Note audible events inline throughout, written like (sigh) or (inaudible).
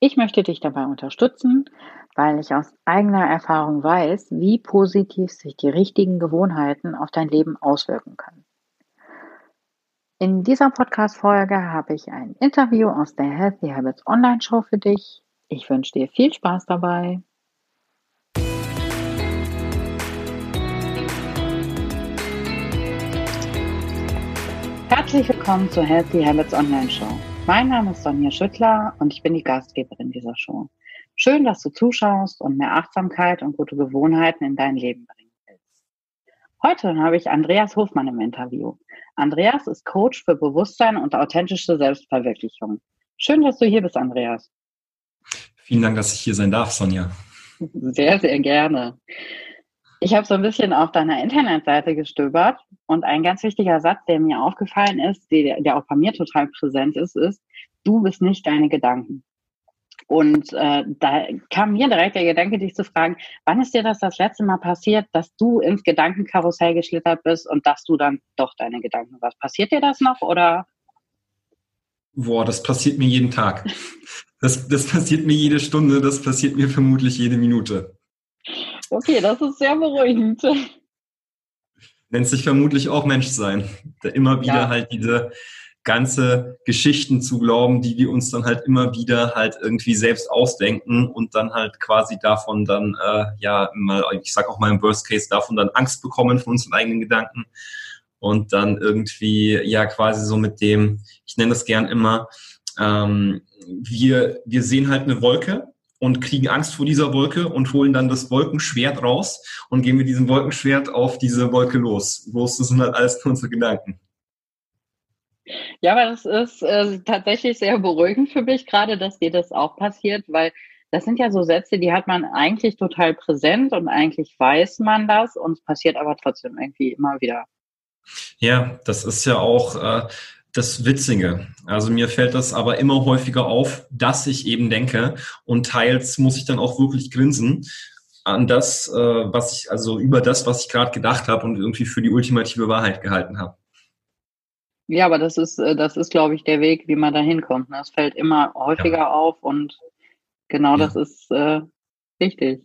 Ich möchte dich dabei unterstützen, weil ich aus eigener Erfahrung weiß, wie positiv sich die richtigen Gewohnheiten auf dein Leben auswirken können. In dieser Podcast-Folge habe ich ein Interview aus der Healthy Habits Online Show für dich. Ich wünsche dir viel Spaß dabei. Herzlich willkommen zur Healthy Habits Online Show. Mein Name ist Sonja Schüttler und ich bin die Gastgeberin dieser Show. Schön, dass du zuschaust und mehr Achtsamkeit und gute Gewohnheiten in dein Leben bringen willst. Heute habe ich Andreas Hofmann im Interview. Andreas ist Coach für Bewusstsein und authentische Selbstverwirklichung. Schön, dass du hier bist, Andreas. Vielen Dank, dass ich hier sein darf, Sonja. Sehr, sehr gerne. Ich habe so ein bisschen auf deiner Internetseite gestöbert und ein ganz wichtiger Satz, der mir aufgefallen ist, der, der auch bei mir total präsent ist, ist, du bist nicht deine Gedanken. Und äh, da kam mir direkt der Gedanke, dich zu fragen, wann ist dir das das letzte Mal passiert, dass du ins Gedankenkarussell geschlittert bist und dass du dann doch deine Gedanken warst? Passiert dir das noch oder? Boah, das passiert mir jeden Tag. Das, das passiert mir jede Stunde, das passiert mir vermutlich jede Minute. Okay, das ist sehr beruhigend. Nennt sich vermutlich auch Menschsein, der immer wieder ja. halt diese ganze Geschichten zu glauben, die wir uns dann halt immer wieder halt irgendwie selbst ausdenken und dann halt quasi davon dann, äh, ja, mal, ich sag auch mal im Worst Case, davon dann Angst bekommen von unseren eigenen Gedanken und dann irgendwie, ja, quasi so mit dem, ich nenne das gern immer, ähm, wir, wir sehen halt eine Wolke und kriegen Angst vor dieser Wolke und holen dann das Wolkenschwert raus und gehen mit diesem Wolkenschwert auf diese Wolke los. Bloß das sind halt alles nur unsere Gedanken. Ja, aber das ist äh, tatsächlich sehr beruhigend für mich, gerade dass dir das auch passiert, weil das sind ja so Sätze, die hat man eigentlich total präsent und eigentlich weiß man das und es passiert aber trotzdem irgendwie immer wieder. Ja, das ist ja auch äh, das Witzige. Also mir fällt das aber immer häufiger auf, dass ich eben denke und teils muss ich dann auch wirklich grinsen an das, äh, was ich, also über das, was ich gerade gedacht habe und irgendwie für die ultimative Wahrheit gehalten habe. Ja, aber das ist, äh, das ist, glaube ich, der Weg, wie man da hinkommt. Ne? Es fällt immer häufiger ja. auf und genau ja. das ist äh, wichtig.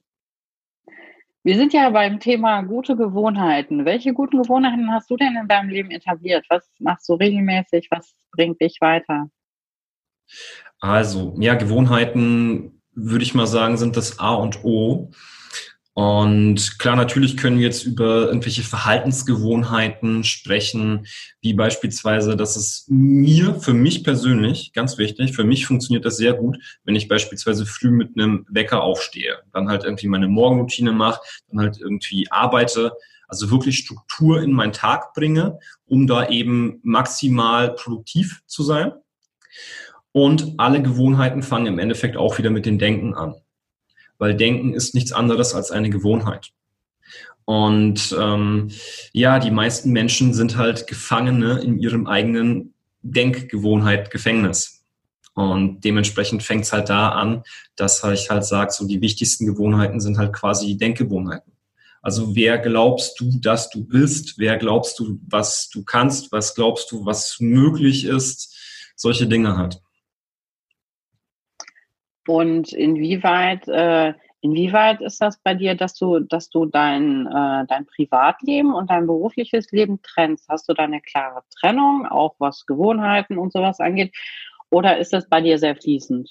Wir sind ja beim Thema gute Gewohnheiten. Welche guten Gewohnheiten hast du denn in deinem Leben etabliert? Was machst du regelmäßig? Was bringt dich weiter? Also, ja, Gewohnheiten, würde ich mal sagen, sind das A und O. Und klar, natürlich können wir jetzt über irgendwelche Verhaltensgewohnheiten sprechen, wie beispielsweise, dass es mir, für mich persönlich, ganz wichtig, für mich funktioniert das sehr gut, wenn ich beispielsweise früh mit einem Wecker aufstehe, dann halt irgendwie meine Morgenroutine mache, dann halt irgendwie arbeite, also wirklich Struktur in meinen Tag bringe, um da eben maximal produktiv zu sein. Und alle Gewohnheiten fangen im Endeffekt auch wieder mit dem Denken an weil Denken ist nichts anderes als eine Gewohnheit. Und ähm, ja, die meisten Menschen sind halt Gefangene in ihrem eigenen Denkgewohnheit, Gefängnis. Und dementsprechend fängt es halt da an, dass ich halt sage, so die wichtigsten Gewohnheiten sind halt quasi die Denkgewohnheiten. Also wer glaubst du, dass du bist? Wer glaubst du, was du kannst? Was glaubst du, was möglich ist? Solche Dinge halt. Und inwieweit, äh, inwieweit ist das bei dir, dass du, dass du dein, äh, dein Privatleben und dein berufliches Leben trennst? Hast du da eine klare Trennung, auch was Gewohnheiten und sowas angeht? Oder ist das bei dir sehr fließend?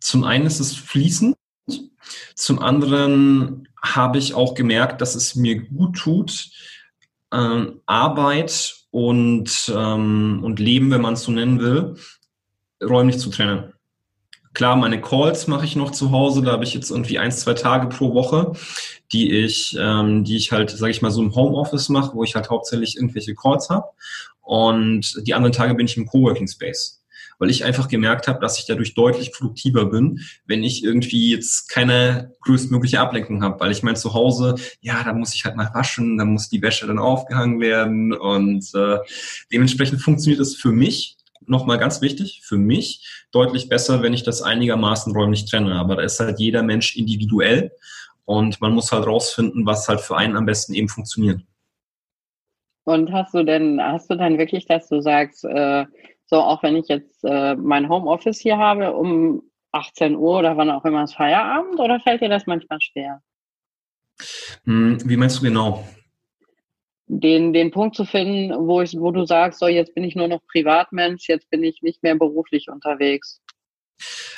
Zum einen ist es fließend. Zum anderen habe ich auch gemerkt, dass es mir gut tut, ähm, Arbeit und, ähm, und Leben, wenn man es so nennen will, räumlich zu trennen. Klar, meine Calls mache ich noch zu Hause. Da habe ich jetzt irgendwie ein, zwei Tage pro Woche, die ich, ähm, die ich halt, sage ich mal, so im Homeoffice mache, wo ich halt hauptsächlich irgendwelche Calls habe. Und die anderen Tage bin ich im Coworking Space. weil ich einfach gemerkt habe, dass ich dadurch deutlich produktiver bin, wenn ich irgendwie jetzt keine größtmögliche Ablenkung habe, weil ich mein Zuhause, ja, da muss ich halt mal waschen, da muss die Wäsche dann aufgehangen werden und äh, dementsprechend funktioniert es für mich nochmal ganz wichtig, für mich deutlich besser, wenn ich das einigermaßen räumlich trenne. Aber da ist halt jeder Mensch individuell und man muss halt rausfinden, was halt für einen am besten eben funktioniert. Und hast du denn, hast du dann wirklich, dass du sagst, äh, so auch wenn ich jetzt äh, mein Homeoffice hier habe um 18 Uhr oder wann auch immer ist Feierabend oder fällt dir das manchmal schwer? Hm, wie meinst du genau? Den, den Punkt zu finden, wo, ich, wo du sagst, so jetzt bin ich nur noch Privatmensch, jetzt bin ich nicht mehr beruflich unterwegs.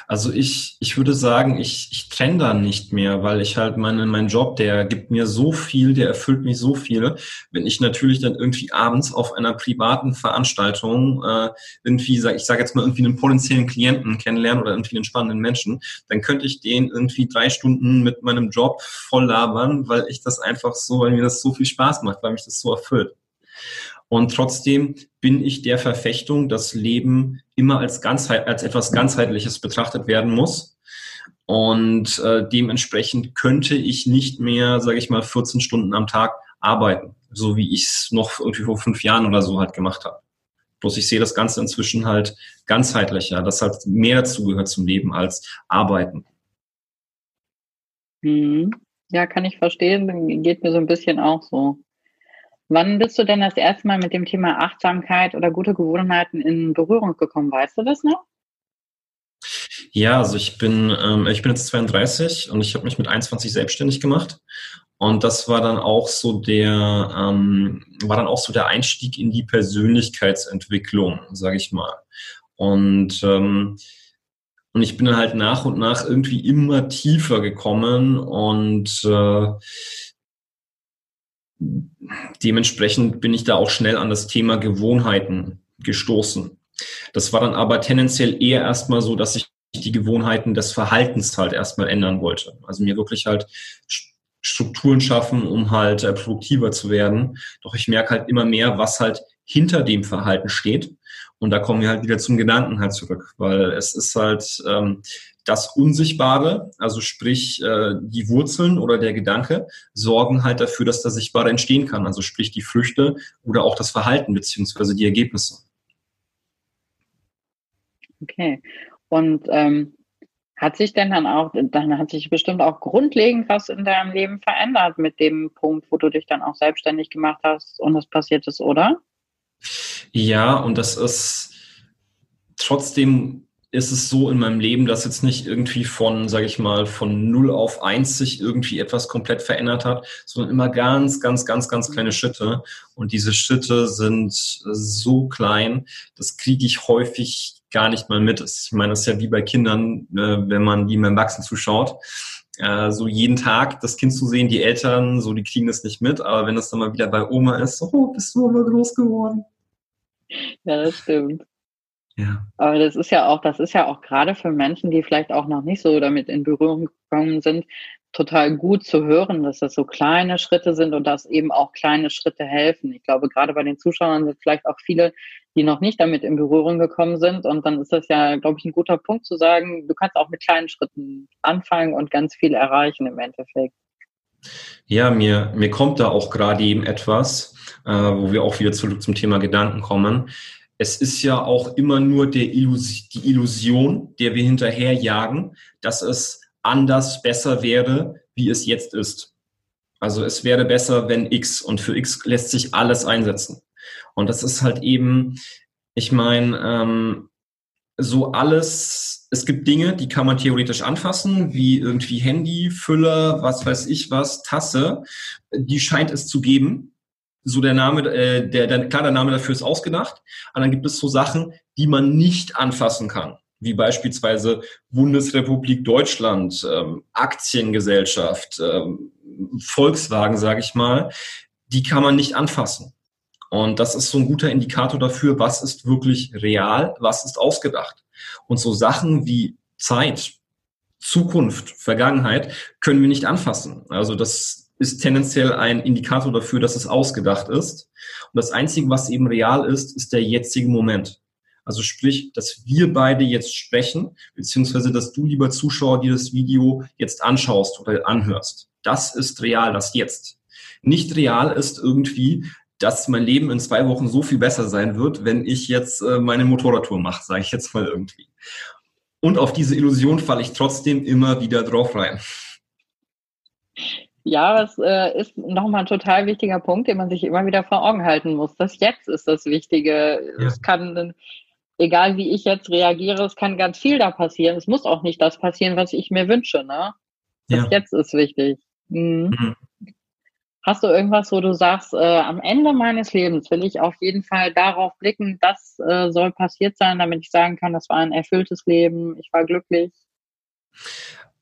Also ich, ich würde sagen, ich, ich trenne da nicht mehr, weil ich halt meine, mein Job, der gibt mir so viel, der erfüllt mich so viel. Wenn ich natürlich dann irgendwie abends auf einer privaten Veranstaltung äh, irgendwie, sag, ich sage jetzt mal, irgendwie einen potenziellen Klienten kennenlernen oder irgendwie einen spannenden Menschen, dann könnte ich den irgendwie drei Stunden mit meinem Job voll labern, weil ich das einfach so, weil mir das so viel Spaß macht, weil mich das so erfüllt. Und trotzdem bin ich der Verfechtung, dass Leben immer als, Ganzheit, als etwas Ganzheitliches betrachtet werden muss. Und äh, dementsprechend könnte ich nicht mehr, sage ich mal, 14 Stunden am Tag arbeiten, so wie ich es noch irgendwie vor fünf Jahren oder so halt gemacht habe. Bloß ich sehe das Ganze inzwischen halt ganzheitlicher, dass halt mehr dazu gehört zum Leben als Arbeiten. Mhm. Ja, kann ich verstehen. Geht mir so ein bisschen auch so. Wann bist du denn das erste Mal mit dem Thema Achtsamkeit oder gute Gewohnheiten in Berührung gekommen? Weißt du das noch? Ja, also ich bin, ähm, ich bin jetzt 32 und ich habe mich mit 21 selbstständig gemacht. Und das war dann auch so der, ähm, war dann auch so der Einstieg in die Persönlichkeitsentwicklung, sage ich mal. Und ähm, und ich bin dann halt nach und nach irgendwie immer tiefer gekommen und äh, dementsprechend bin ich da auch schnell an das Thema Gewohnheiten gestoßen. Das war dann aber tendenziell eher erstmal so, dass ich die Gewohnheiten des Verhaltens halt erstmal ändern wollte. Also mir wirklich halt Strukturen schaffen, um halt äh, produktiver zu werden. Doch ich merke halt immer mehr, was halt hinter dem Verhalten steht. Und da kommen wir halt wieder zum Gedanken halt zurück, weil es ist halt, ähm, das Unsichtbare, also sprich äh, die Wurzeln oder der Gedanke, sorgen halt dafür, dass das Sichtbare entstehen kann, also sprich die Früchte oder auch das Verhalten beziehungsweise die Ergebnisse. Okay. Und ähm, hat sich denn dann auch, dann hat sich bestimmt auch grundlegend was in deinem Leben verändert mit dem Punkt, wo du dich dann auch selbstständig gemacht hast und das passiert ist, oder? Ja, und das ist trotzdem ist es so in meinem Leben, dass jetzt nicht irgendwie von, sage ich mal, von 0 auf 1 sich irgendwie etwas komplett verändert hat, sondern immer ganz, ganz, ganz, ganz kleine Schritte. Und diese Schritte sind so klein, das kriege ich häufig gar nicht mal mit. Ich meine, das ist ja wie bei Kindern, ne, wenn man die beim Wachsen zuschaut. Äh, so jeden Tag das Kind zu sehen, die Eltern, so die kriegen das nicht mit, aber wenn das dann mal wieder bei Oma ist, so, oh, bist du aber groß geworden. Ja, das stimmt. Ja. Aber das ist ja auch, das ist ja auch gerade für Menschen, die vielleicht auch noch nicht so damit in Berührung gekommen sind, total gut zu hören, dass das so kleine Schritte sind und dass eben auch kleine Schritte helfen. Ich glaube, gerade bei den Zuschauern sind vielleicht auch viele, die noch nicht damit in Berührung gekommen sind. Und dann ist das ja, glaube ich, ein guter Punkt zu sagen, du kannst auch mit kleinen Schritten anfangen und ganz viel erreichen im Endeffekt. Ja, mir, mir kommt da auch gerade eben etwas, äh, wo wir auch wieder zurück zum Thema Gedanken kommen es ist ja auch immer nur Illus die Illusion, der wir hinterherjagen, dass es anders besser wäre, wie es jetzt ist. Also es wäre besser, wenn X und für X lässt sich alles einsetzen. Und das ist halt eben, ich meine, ähm, so alles, es gibt Dinge, die kann man theoretisch anfassen, wie irgendwie Handy, Füller, was weiß ich was, Tasse, die scheint es zu geben so der Name, äh, der, der, klar, der Name dafür ist ausgedacht, aber dann gibt es so Sachen, die man nicht anfassen kann, wie beispielsweise Bundesrepublik Deutschland, ähm, Aktiengesellschaft, ähm, Volkswagen, sage ich mal, die kann man nicht anfassen. Und das ist so ein guter Indikator dafür, was ist wirklich real, was ist ausgedacht. Und so Sachen wie Zeit, Zukunft, Vergangenheit können wir nicht anfassen. Also das ist tendenziell ein Indikator dafür, dass es ausgedacht ist. Und das Einzige, was eben real ist, ist der jetzige Moment. Also sprich, dass wir beide jetzt sprechen, beziehungsweise dass du, lieber Zuschauer, dir das Video jetzt anschaust oder anhörst. Das ist real, das jetzt. Nicht real ist irgendwie, dass mein Leben in zwei Wochen so viel besser sein wird, wenn ich jetzt äh, meine Motorradtour mache, sage ich jetzt mal irgendwie. Und auf diese Illusion falle ich trotzdem immer wieder drauf rein. Ja, das äh, ist nochmal ein total wichtiger Punkt, den man sich immer wieder vor Augen halten muss. Das Jetzt ist das Wichtige. Ja. Es kann, egal wie ich jetzt reagiere, es kann ganz viel da passieren. Es muss auch nicht das passieren, was ich mir wünsche. Ne? Das ja. Jetzt ist wichtig. Mhm. Mhm. Hast du irgendwas, wo du sagst, äh, am Ende meines Lebens will ich auf jeden Fall darauf blicken, das äh, soll passiert sein, damit ich sagen kann, das war ein erfülltes Leben, ich war glücklich?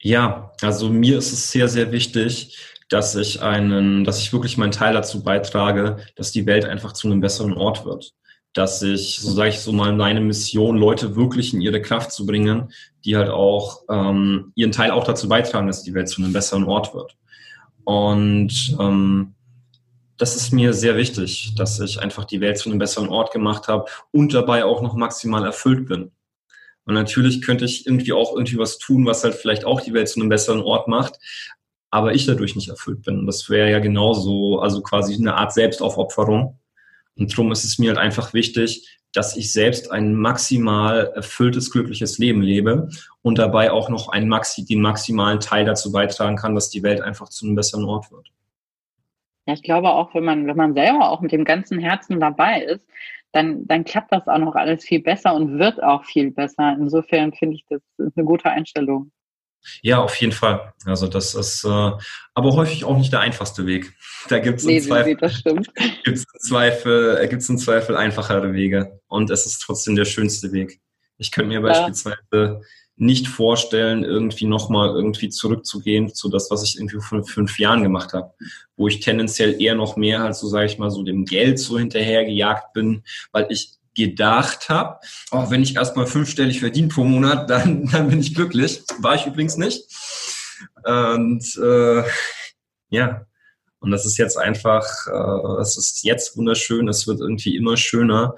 Ja, also mir ist es sehr, sehr wichtig, dass ich einen, dass ich wirklich meinen Teil dazu beitrage, dass die Welt einfach zu einem besseren Ort wird. Dass ich, so sage ich so mal, meine Mission, Leute wirklich in ihre Kraft zu bringen, die halt auch ähm, ihren Teil auch dazu beitragen, dass die Welt zu einem besseren Ort wird. Und ähm, das ist mir sehr wichtig, dass ich einfach die Welt zu einem besseren Ort gemacht habe und dabei auch noch maximal erfüllt bin. Und natürlich könnte ich irgendwie auch irgendwie was tun, was halt vielleicht auch die Welt zu einem besseren Ort macht, aber ich dadurch nicht erfüllt bin. Das wäre ja genauso, also quasi eine Art Selbstaufopferung. Und darum ist es mir halt einfach wichtig, dass ich selbst ein maximal erfülltes, glückliches Leben lebe und dabei auch noch einen Maxi, den maximalen Teil dazu beitragen kann, dass die Welt einfach zu einem besseren Ort wird. Ja, ich glaube auch, wenn man, wenn man selber auch mit dem ganzen Herzen dabei ist, dann, dann klappt das auch noch alles viel besser und wird auch viel besser. Insofern finde ich das eine gute Einstellung. Ja, auf jeden Fall. Also das ist äh, aber häufig auch nicht der einfachste Weg. Da gibt es nee, im Zweifel, (laughs) gibt's im Zweifel, äh, gibt's im Zweifel einfachere Wege. Und es ist trotzdem der schönste Weg. Ich könnte mir ja. beispielsweise nicht vorstellen, irgendwie nochmal irgendwie zurückzugehen zu das, was ich irgendwie vor fünf Jahren gemacht habe, wo ich tendenziell eher noch mehr halt so, sage ich mal, so dem Geld so hinterhergejagt bin, weil ich gedacht habe, oh, wenn ich erstmal fünfstellig verdiene pro Monat, dann, (laughs) dann bin ich glücklich. War ich übrigens nicht. Und äh, ja, und das ist jetzt einfach, äh, es ist jetzt wunderschön, es wird irgendwie immer schöner.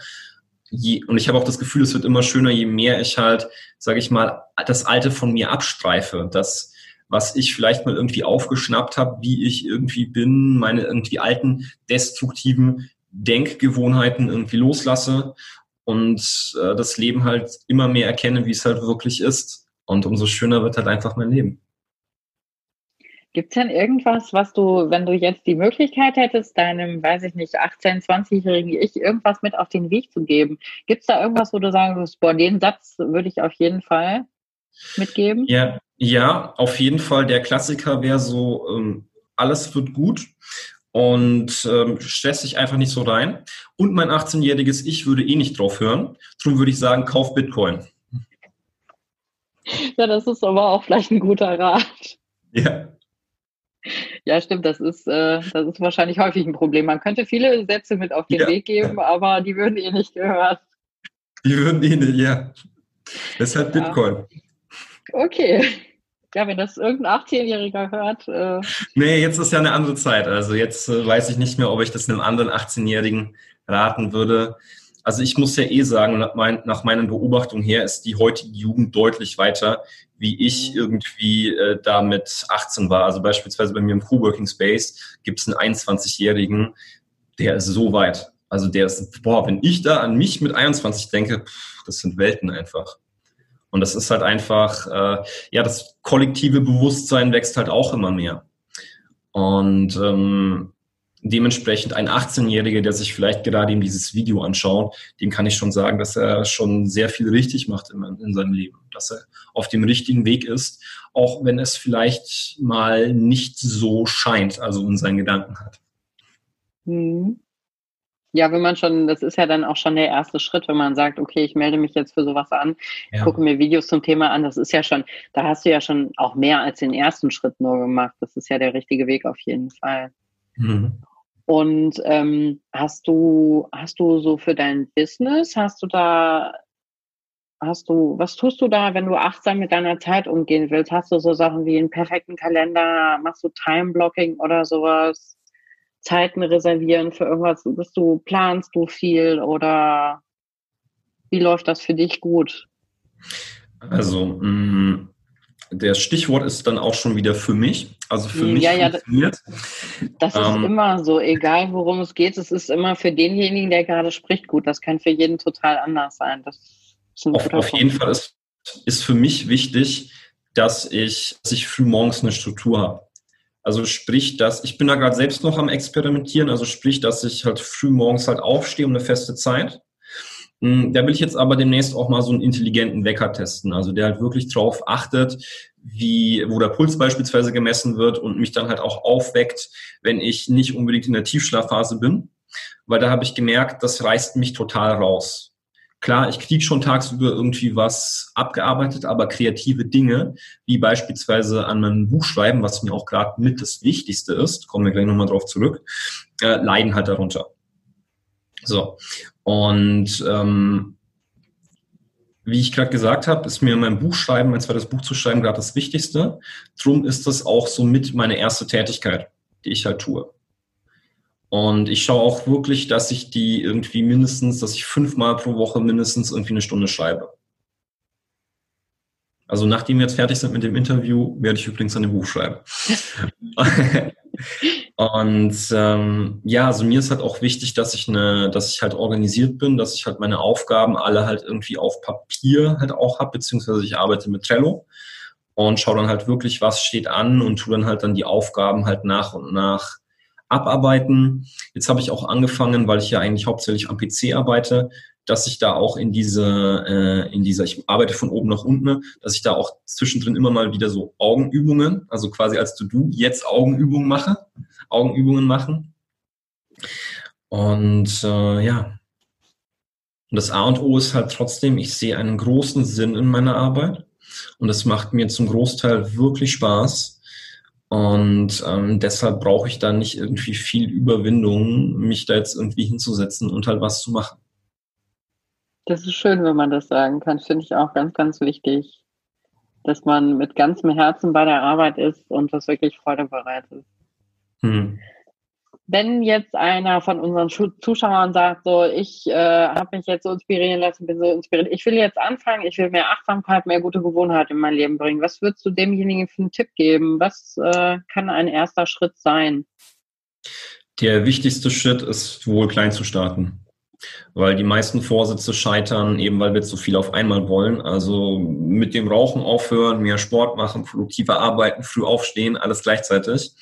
Je, und ich habe auch das Gefühl, es wird immer schöner, je mehr ich halt, sage ich mal, das Alte von mir abstreife. Das, was ich vielleicht mal irgendwie aufgeschnappt habe, wie ich irgendwie bin, meine irgendwie alten destruktiven Denkgewohnheiten irgendwie loslasse und äh, das Leben halt immer mehr erkenne, wie es halt wirklich ist. Und umso schöner wird halt einfach mein Leben. Gibt es denn irgendwas, was du, wenn du jetzt die Möglichkeit hättest, deinem, weiß ich nicht, 18-, 20-jährigen Ich irgendwas mit auf den Weg zu geben? Gibt es da irgendwas, wo du sagen würdest, boah, den Satz würde ich auf jeden Fall mitgeben? Ja, ja auf jeden Fall. Der Klassiker wäre so, ähm, alles wird gut und ähm, stress dich einfach nicht so rein. Und mein 18-jähriges Ich würde eh nicht drauf hören. Darum würde ich sagen, kauf Bitcoin. Ja, das ist aber auch vielleicht ein guter Rat. Ja. Ja, stimmt, das ist, äh, das ist wahrscheinlich häufig ein Problem. Man könnte viele Sätze mit auf den ja. Weg geben, aber die würden eh nicht gehört. Die würden eh nicht, ja. Deshalb ja. Bitcoin. Okay ja, wenn das irgendein 18-Jähriger hört. Äh nee, jetzt ist ja eine andere Zeit. Also jetzt äh, weiß ich nicht mehr, ob ich das einem anderen 18-Jährigen raten würde. Also ich muss ja eh sagen, nach, mein, nach meinen Beobachtungen her ist die heutige Jugend deutlich weiter, wie ich mhm. irgendwie äh, da mit 18 war. Also beispielsweise bei mir im Coworking Space gibt es einen 21-Jährigen, der ist so weit. Also der ist, boah, wenn ich da an mich mit 21 denke, pff, das sind Welten einfach. Und das ist halt einfach, äh, ja, das kollektive Bewusstsein wächst halt auch immer mehr. Und ähm, dementsprechend ein 18-Jähriger, der sich vielleicht gerade eben dieses Video anschaut, dem kann ich schon sagen, dass er schon sehr viel richtig macht in, in, seinem Leben, dass er auf dem richtigen Weg ist, auch wenn es vielleicht mal nicht so scheint, also in seinen Gedanken hat. Mhm. Ja, wenn man schon, das ist ja dann auch schon der erste Schritt, wenn man sagt, okay, ich melde mich jetzt für sowas an, ja. gucke mir Videos zum Thema an, das ist ja schon, da hast du ja schon auch mehr als den ersten Schritt nur gemacht. Das ist ja der richtige Weg auf jeden Fall. Mhm. Und ähm, hast du, hast du so für dein Business, hast du da, hast du, was tust du da, wenn du achtsam mit deiner Zeit umgehen willst? Hast du so Sachen wie einen perfekten Kalender, machst du Time-Blocking oder sowas? Zeiten reservieren für irgendwas? Bist du, planst du viel oder? Wie läuft das für dich gut? Also, mh, mm, der Stichwort ist dann auch schon wieder für mich. Also für mich ja, ja, funktioniert. Das ist ähm, immer so, egal worum es geht, es ist immer für denjenigen, der gerade spricht, gut. Das kann für jeden total anders sein. auf, auf jeden Fall ist, ist für mich wichtig, dass ich, dass ich früh morgens eine Struktur habe. Also sprich, dass ich bin da gerade selbst noch am Experimentieren, also sprich, dass ich halt früh morgens halt aufstehe um eine feste Zeit hm, da will ich jetzt aber demnächst auch mal so einen intelligenten Wecker testen, also der halt wirklich drauf achtet, wie, wo der Puls beispielsweise gemessen wird und mich dann halt auch aufweckt, wenn ich nicht unbedingt in der Tiefschlafphase bin, weil da habe ich gemerkt, das reißt mich total raus. Klar, ich kriege schon tagsüber irgendwie was abgearbeitet, aber kreative Dinge, wie beispielsweise an meinem Buch schreiben, was mir auch gerade mit das Wichtigste ist, kommen wir gleich nochmal drauf zurück, äh, leiden halt darunter. So. Und ähm, wie ich gerade gesagt habe, ist mir mein Buchschreiben, mein zweites Buch zu schreiben, gerade das Wichtigste. Drum ist das auch so mit meine erste Tätigkeit, die ich halt tue. Und ich schaue auch wirklich, dass ich die irgendwie mindestens, dass ich fünfmal pro Woche mindestens irgendwie eine Stunde schreibe. Also nachdem wir jetzt fertig sind mit dem Interview, werde ich übrigens ein Buch schreiben. (laughs) (laughs) Und ähm, ja, also mir ist halt auch wichtig, dass ich eine, dass ich halt organisiert bin, dass ich halt meine Aufgaben alle halt irgendwie auf Papier halt auch habe, beziehungsweise ich arbeite mit Trello und schaue dann halt wirklich, was steht an und tue dann halt dann die Aufgaben halt nach und nach abarbeiten. Jetzt habe ich auch angefangen, weil ich ja eigentlich hauptsächlich am PC arbeite, dass ich da auch in diese, äh, in dieser, ich arbeite von oben nach unten, dass ich da auch zwischendrin immer mal wieder so Augenübungen, also quasi als To-Do jetzt Augenübungen mache, Augenübungen machen. Und äh, ja. Und das A und O ist halt trotzdem, ich sehe einen großen Sinn in meiner Arbeit und es macht mir zum Großteil wirklich Spaß. Und ähm, deshalb brauche ich da nicht irgendwie viel Überwindung, mich da jetzt irgendwie hinzusetzen und halt was zu machen. Das ist schön, wenn man das sagen kann. Finde ich auch ganz, ganz wichtig, dass man mit ganzem Herzen bei der Arbeit ist und das wirklich Freude bereitet. Hm. Wenn jetzt einer von unseren Zuschauern sagt, so, ich äh, habe mich jetzt so inspirieren lassen, bin so inspiriert, ich will jetzt anfangen, ich will mehr Achtsamkeit, mehr gute Gewohnheit in mein Leben bringen. Was würdest du demjenigen für einen Tipp geben? Was äh, kann ein erster Schritt sein? Der wichtigste Schritt ist wohl klein zu starten. Weil die meisten Vorsätze scheitern, eben weil wir zu viel auf einmal wollen. Also mit dem Rauchen aufhören, mehr Sport machen, produktiver arbeiten, früh aufstehen, alles gleichzeitig.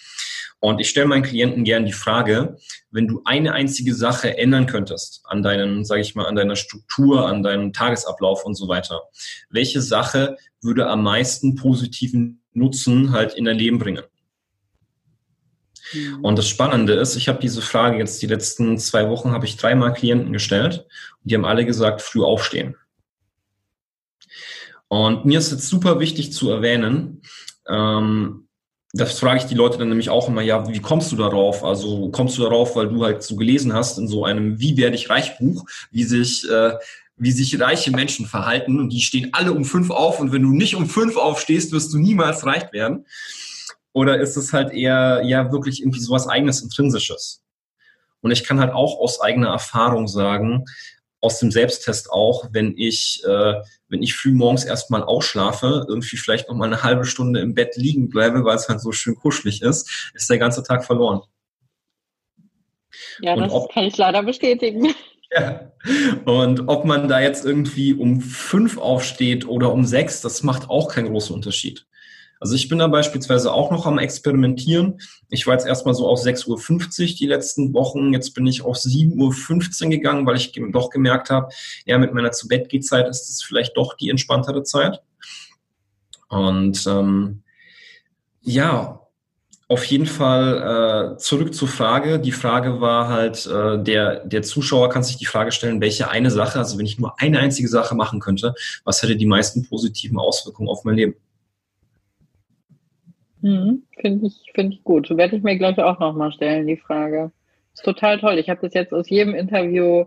Und ich stelle meinen Klienten gern die Frage, wenn du eine einzige Sache ändern könntest an deinen, sage ich mal, an deiner Struktur, an deinem Tagesablauf und so weiter, welche Sache würde am meisten positiven Nutzen halt in dein Leben bringen? Mhm. Und das Spannende ist, ich habe diese Frage jetzt die letzten zwei Wochen, habe ich dreimal Klienten gestellt und die haben alle gesagt, früh aufstehen. Und mir ist jetzt super wichtig zu erwähnen, ähm, das frage ich die Leute dann nämlich auch immer, ja, wie kommst du darauf? Also kommst du darauf, weil du halt so gelesen hast in so einem Wie werde ich reich Buch, wie sich, äh, wie sich reiche Menschen verhalten und die stehen alle um fünf auf und wenn du nicht um fünf aufstehst, wirst du niemals reich werden. Oder ist es halt eher, ja, wirklich irgendwie sowas eigenes, intrinsisches? Und ich kann halt auch aus eigener Erfahrung sagen, aus dem Selbsttest auch, wenn ich, äh, wenn ich früh morgens erstmal ausschlafe, irgendwie vielleicht noch mal eine halbe Stunde im Bett liegen bleibe, weil es halt so schön kuschelig ist, ist der ganze Tag verloren. Ja, Und das ob, kann ich leider bestätigen. (laughs) Ja. Und ob man da jetzt irgendwie um fünf aufsteht oder um sechs, das macht auch keinen großen Unterschied. Also ich bin da beispielsweise auch noch am Experimentieren. Ich war jetzt erstmal so auf 6.50 Uhr die letzten Wochen. Jetzt bin ich auf 7.15 Uhr gegangen, weil ich doch gemerkt habe, ja, mit meiner zu Bett ist es vielleicht doch die entspanntere Zeit. Und ähm, ja, auf jeden Fall äh, zurück zur Frage. Die Frage war halt, äh, der, der Zuschauer kann sich die Frage stellen, welche eine Sache, also wenn ich nur eine einzige Sache machen könnte, was hätte die meisten positiven Auswirkungen auf mein Leben? Mhm, Finde ich, find ich gut. Werde ich mir gleich auch nochmal stellen, die Frage. Ist total toll. Ich habe das jetzt aus jedem Interview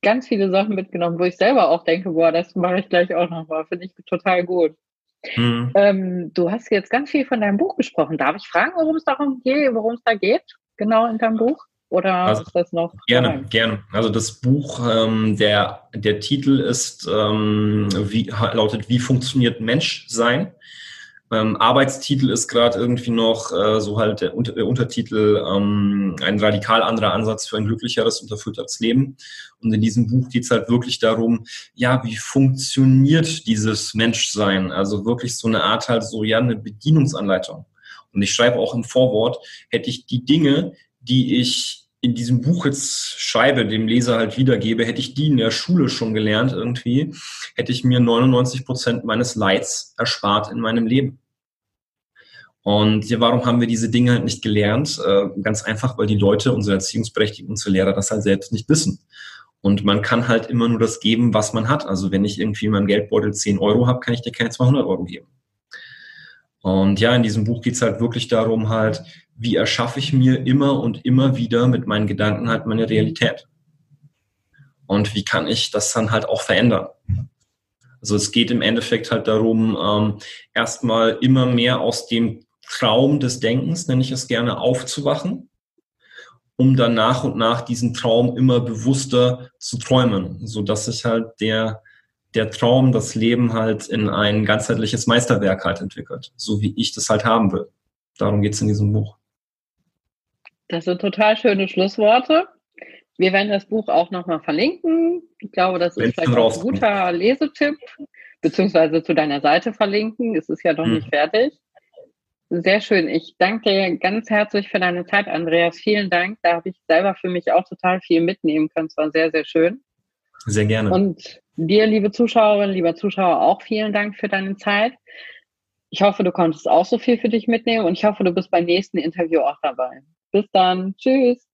ganz viele Sachen mitgenommen, wo ich selber auch denke, boah, das mache ich gleich auch nochmal. Finde ich total gut. Mhm. Ähm, du hast jetzt ganz viel von deinem Buch gesprochen. Darf ich fragen, worum es darum geht, worum es da geht? Genau in deinem Buch? oder also, ist das noch? Gerne, rein? gerne. Also das Buch, ähm, der, der Titel ist, ähm, wie, lautet Wie funktioniert Menschsein? Ähm, Arbeitstitel ist gerade irgendwie noch äh, so halt der, Unter Untertitel ähm, ein radikal anderer Ansatz für ein glücklicheres und erfüllteres Leben. Und in diesem Buch geht es halt wirklich darum, ja, wie funktioniert dieses Menschsein? Also wirklich so eine Art halt so, ja, eine Bedienungsanleitung. Und ich schreibe auch im Vorwort, hätte ich die Dinge, die ich in diesem Buch jetzt schreibe, dem Leser halt wiedergebe, hätte ich die in der Schule schon gelernt irgendwie, hätte ich mir 99 Prozent meines Leids erspart in meinem Leben. Und ja, warum haben wir diese Dinge halt nicht gelernt? Äh, ganz einfach, weil die Leute, unsere Erziehungsberechtigten, unsere Lehrer das halt selbst nicht wissen. Und man kann halt immer nur das geben, was man hat. Also wenn ich irgendwie in meinem Geldbeutel 10 Euro habe, kann ich dir keine 200 Euro geben. Und ja, in diesem Buch geht es halt wirklich darum, halt, wie erschaffe ich mir immer und immer wieder mit meinen Gedanken halt meine Realität? Und wie kann ich das dann halt auch verändern? Also es geht im Endeffekt halt darum, ähm, erstmal immer mehr aus dem Traum des Denkens, nenne ich es gerne, aufzuwachen, um dann nach und nach diesen Traum immer bewusster zu träumen, so dass sich halt der, der Traum, das Leben halt in ein ganzheitliches Meisterwerk halt entwickelt, so wie ich das halt haben will. Darum geht es in diesem Buch. Das sind total schöne Schlussworte. Wir werden das Buch auch nochmal verlinken. Ich glaube, das ist vielleicht auch ein guter Lesetipp, beziehungsweise zu deiner Seite verlinken. Es ist ja noch hm. nicht fertig. Sehr schön. Ich danke dir ganz herzlich für deine Zeit, Andreas. Vielen Dank. Da habe ich selber für mich auch total viel mitnehmen können. Es war sehr, sehr schön. Sehr gerne. Und dir, liebe Zuschauerinnen, lieber Zuschauer, auch vielen Dank für deine Zeit. Ich hoffe, du konntest auch so viel für dich mitnehmen und ich hoffe, du bist beim nächsten Interview auch dabei. Bis dann. Tschüss.